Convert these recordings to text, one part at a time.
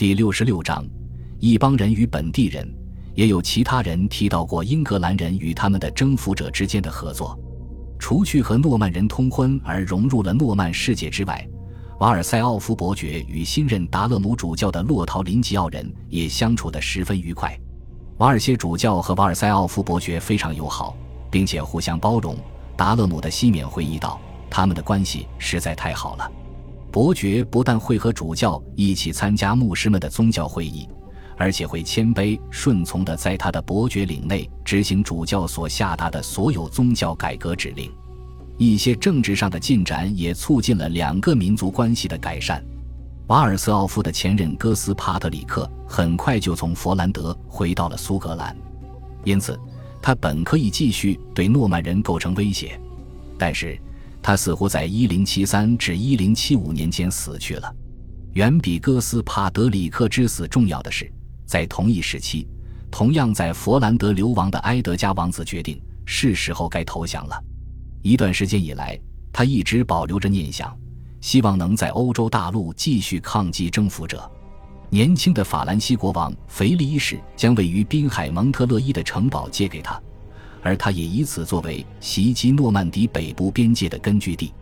第六十六章，一帮人与本地人，也有其他人提到过英格兰人与他们的征服者之间的合作。除去和诺曼人通婚而融入了诺曼世界之外，瓦尔塞奥夫伯爵与新任达勒姆主教的洛陶林吉奥人也相处得十分愉快。瓦尔谢主教和瓦尔塞奥夫伯爵非常友好，并且互相包容。达勒姆的西缅回忆道：“他们的关系实在太好了。伯爵不但会和主教一起参加牧师们的宗教会议，而且会谦卑顺从地在他的伯爵领内执行主教所下达的所有宗教改革指令。一些政治上的进展也促进了两个民族关系的改善。瓦尔瑟奥夫的前任哥斯帕特里克很快就从佛兰德回到了苏格兰，因此。”他本可以继续对诺曼人构成威胁，但是他似乎在1073至1075年间死去了。远比哥斯帕德里克之死重要的是，在同一时期，同样在佛兰德流亡的埃德加王子决定是时候该投降了。一段时间以来，他一直保留着念想，希望能在欧洲大陆继续抗击征服者。年轻的法兰西国王腓力一世将位于滨海蒙特勒伊的城堡借给他，而他也以此作为袭击诺曼底北部边界的根据地。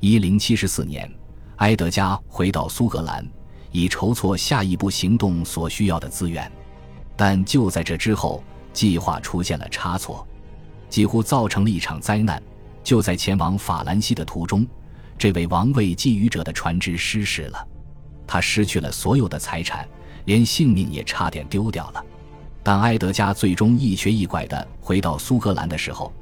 一零七四年，埃德加回到苏格兰，以筹措下一步行动所需要的资源。但就在这之后，计划出现了差错，几乎造成了一场灾难。就在前往法兰西的途中，这位王位觊觎者的船只失事了。他失去了所有的财产，连性命也差点丢掉了。当埃德加最终一瘸一拐地回到苏格兰的时候，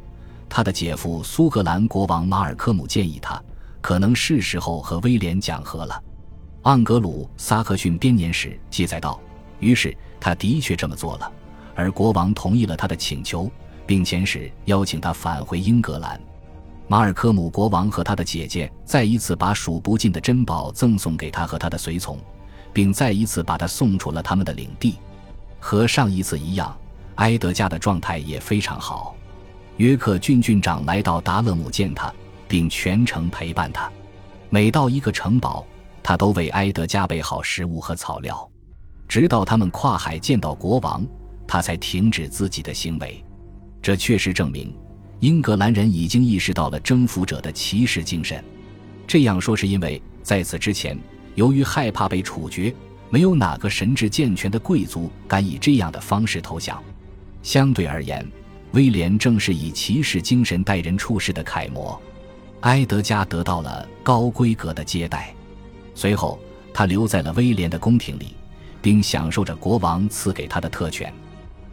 他的姐夫苏格兰国王马尔科姆建议他，可能是时候和威廉讲和了。盎格鲁撒克逊编年史记载道：“于是他的确这么做了，而国王同意了他的请求，并遣使邀请他返回英格兰。”马尔科姆国王和他的姐姐再一次把数不尽的珍宝赠送给他和他的随从，并再一次把他送出了他们的领地。和上一次一样，埃德加的状态也非常好。约克郡郡长来到达勒姆见他，并全程陪伴他。每到一个城堡，他都为埃德加备好食物和草料，直到他们跨海见到国王，他才停止自己的行为。这确实证明。英格兰人已经意识到了征服者的骑士精神。这样说是因为在此之前，由于害怕被处决，没有哪个神智健全的贵族敢以这样的方式投降。相对而言，威廉正是以骑士精神待人处事的楷模。埃德加得到了高规格的接待，随后他留在了威廉的宫廷里，并享受着国王赐给他的特权。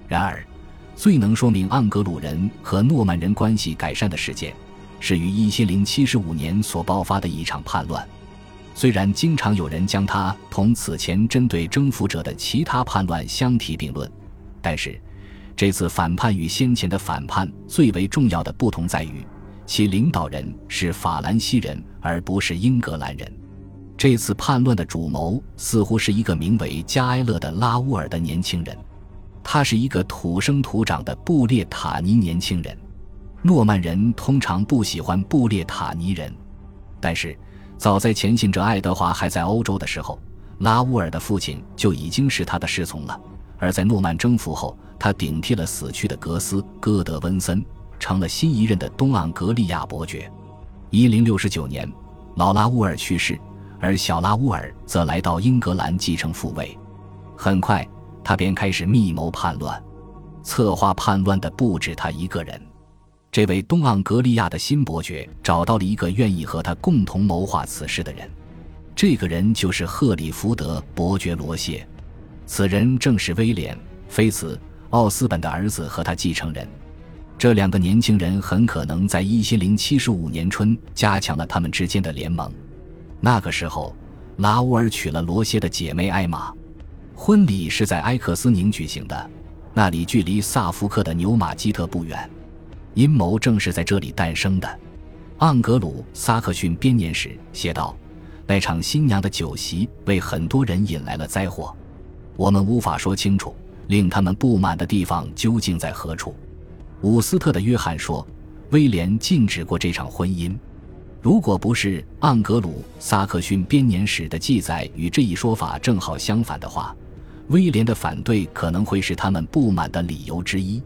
然而，最能说明盎格鲁人和诺曼人关系改善的事件，是于一千零七十五年所爆发的一场叛乱。虽然经常有人将它同此前针对征服者的其他叛乱相提并论，但是这次反叛与先前的反叛最为重要的不同在于，其领导人是法兰西人而不是英格兰人。这次叛乱的主谋似乎是一个名为加埃勒的拉乌尔的年轻人。他是一个土生土长的布列塔尼年轻人。诺曼人通常不喜欢布列塔尼人，但是早在前信者爱德华还在欧洲的时候，拉乌尔的父亲就已经是他的侍从了。而在诺曼征服后，他顶替了死去的格斯戈德温森，成了新一任的东盎格利亚伯爵。一零六十九年，老拉乌尔去世，而小拉乌尔则来到英格兰继承父位。很快。他便开始密谋叛乱，策划叛乱的不止他一个人。这位东盎格利亚的新伯爵找到了一个愿意和他共同谋划此事的人，这个人就是赫里福德伯爵罗谢。此人正是威廉·菲茨·奥斯本的儿子和他继承人。这两个年轻人很可能在一千零七十五年春加强了他们之间的联盟。那个时候，拉乌尔娶了罗谢的姐妹艾玛。婚礼是在埃克斯宁举行的，那里距离萨福克的牛马基特不远。阴谋正是在这里诞生的。盎格鲁撒克逊编年史写道：“那场新娘的酒席为很多人引来了灾祸，我们无法说清楚令他们不满的地方究竟在何处。”伍斯特的约翰说：“威廉禁止过这场婚姻。”如果不是盎格鲁撒克逊编年史的记载与这一说法正好相反的话，威廉的反对可能会是他们不满的理由之一。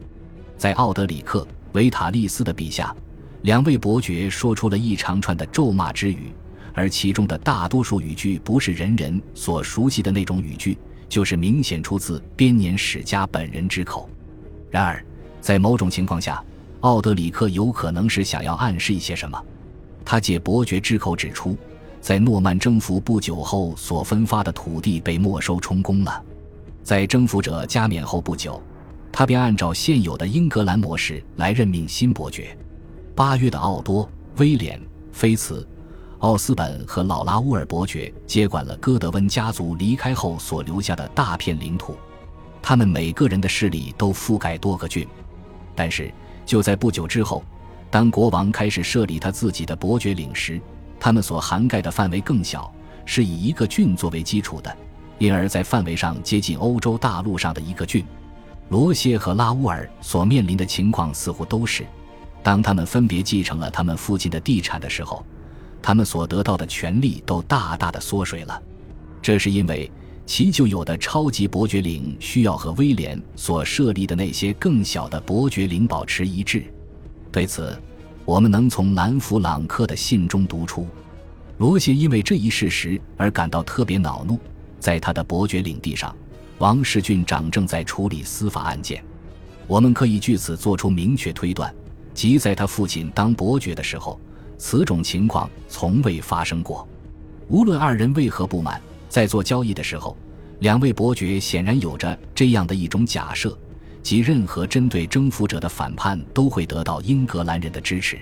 在奥德里克·维塔利斯的笔下，两位伯爵说出了一长串的咒骂之语，而其中的大多数语句不是人人所熟悉的那种语句，就是明显出自编年史家本人之口。然而，在某种情况下，奥德里克有可能是想要暗示一些什么。他借伯爵之口指出，在诺曼征服不久后所分发的土地被没收充公了。在征服者加冕后不久，他便按照现有的英格兰模式来任命新伯爵。八月的奥多、威廉、菲茨、奥斯本和老拉乌尔伯爵接管了戈德温家族离开后所留下的大片领土，他们每个人的势力都覆盖多个郡。但是就在不久之后。当国王开始设立他自己的伯爵领时，他们所涵盖的范围更小，是以一个郡作为基础的，因而，在范围上接近欧洲大陆上的一个郡。罗谢和拉乌尔所面临的情况似乎都是：当他们分别继承了他们父亲的地产的时候，他们所得到的权利都大大的缩水了。这是因为其旧有的超级伯爵领需要和威廉所设立的那些更小的伯爵领保持一致。对此，我们能从兰弗朗克的信中读出，罗谢因为这一事实而感到特别恼怒。在他的伯爵领地上，王室郡长正在处理司法案件。我们可以据此做出明确推断，即在他父亲当伯爵的时候，此种情况从未发生过。无论二人为何不满，在做交易的时候，两位伯爵显然有着这样的一种假设。即任何针对征服者的反叛都会得到英格兰人的支持，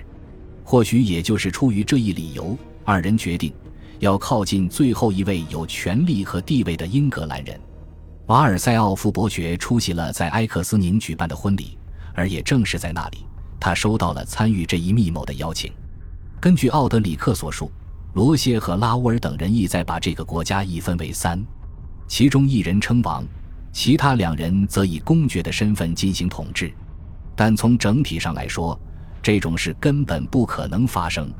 或许也就是出于这一理由，二人决定要靠近最后一位有权力和地位的英格兰人。瓦尔塞奥夫伯爵出席了在埃克斯宁举办的婚礼，而也正是在那里，他收到了参与这一密谋的邀请。根据奥德里克所述，罗谢和拉乌尔等人意在把这个国家一分为三，其中一人称王。其他两人则以公爵的身份进行统治，但从整体上来说，这种事根本不可能发生。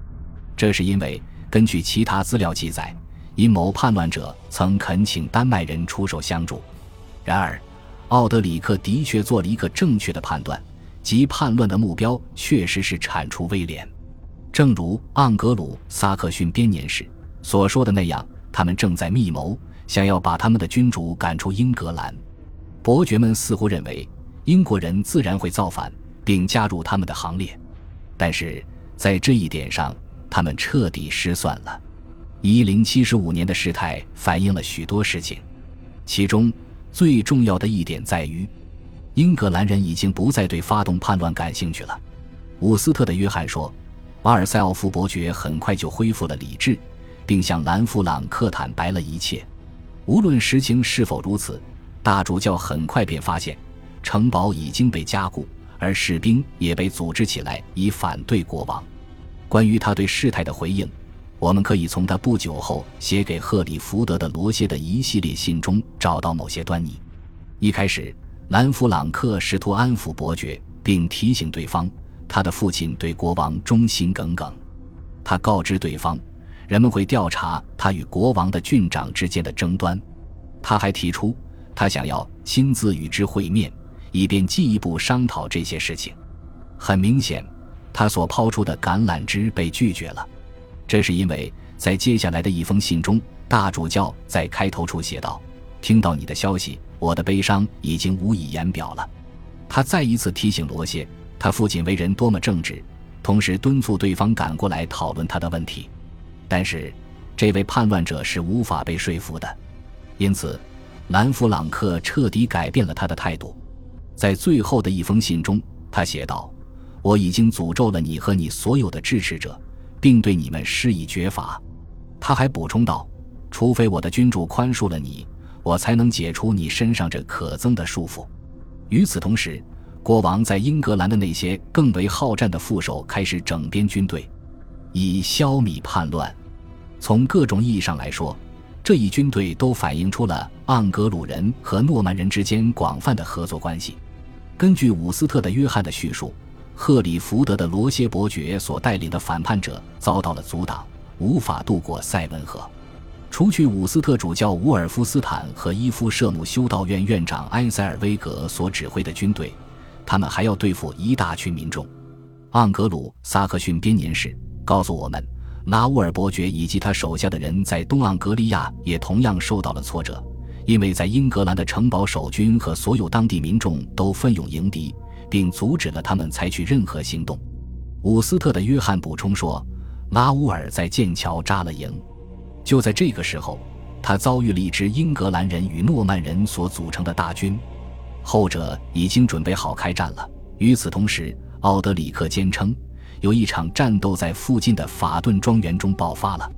这是因为，根据其他资料记载，阴谋叛乱者曾恳请丹麦人出手相助。然而，奥德里克的确做了一个正确的判断，即叛乱的目标确实是铲除威廉。正如盎格鲁撒克逊编年史所说的那样，他们正在密谋。想要把他们的君主赶出英格兰，伯爵们似乎认为英国人自然会造反，并加入他们的行列。但是在这一点上，他们彻底失算了。一零七十五年的事态反映了许多事情，其中最重要的一点在于，英格兰人已经不再对发动叛乱感兴趣了。伍斯特的约翰说，瓦尔塞奥夫伯爵很快就恢复了理智，并向兰弗朗克坦白了一切。无论实情是否如此，大主教很快便发现，城堡已经被加固，而士兵也被组织起来以反对国王。关于他对事态的回应，我们可以从他不久后写给赫里福德的罗歇的一系列信中找到某些端倪。一开始，兰弗朗克试图安抚伯爵，并提醒对方，他的父亲对国王忠心耿耿。他告知对方。人们会调查他与国王的郡长之间的争端。他还提出，他想要亲自与之会面，以便进一步商讨这些事情。很明显，他所抛出的橄榄枝被拒绝了。这是因为在接下来的一封信中，大主教在开头处写道：“听到你的消息，我的悲伤已经无以言表了。”他再一次提醒罗谢，他父亲为人多么正直，同时敦促对方赶过来讨论他的问题。但是，这位叛乱者是无法被说服的，因此，兰弗朗克彻底改变了他的态度。在最后的一封信中，他写道：“我已经诅咒了你和你所有的支持者，并对你们施以绝罚。”他还补充道：“除非我的君主宽恕了你，我才能解除你身上这可憎的束缚。”与此同时，国王在英格兰的那些更为好战的副手开始整编军队。以消弭叛乱。从各种意义上来说，这一军队都反映出了盎格鲁人和诺曼人之间广泛的合作关系。根据伍斯特的约翰的叙述，赫里福德的罗歇伯爵所带领的反叛者遭到了阻挡，无法渡过塞文河。除去伍斯特主教伍尔夫斯坦和伊夫舍姆修道院院长埃塞尔威格所指挥的军队，他们还要对付一大群民众。盎格鲁撒克逊编年史告诉我们，拉乌尔伯爵以及他手下的人在东盎格利亚也同样受到了挫折，因为在英格兰的城堡守军和所有当地民众都奋勇迎敌，并阻止了他们采取任何行动。伍斯特的约翰补充说，拉乌尔在剑桥扎了营。就在这个时候，他遭遇了一支英格兰人与诺曼人所组成的大军，后者已经准备好开战了。与此同时，奥德里克坚称，有一场战斗在附近的法顿庄园中爆发了，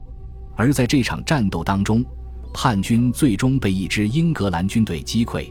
而在这场战斗当中，叛军最终被一支英格兰军队击溃。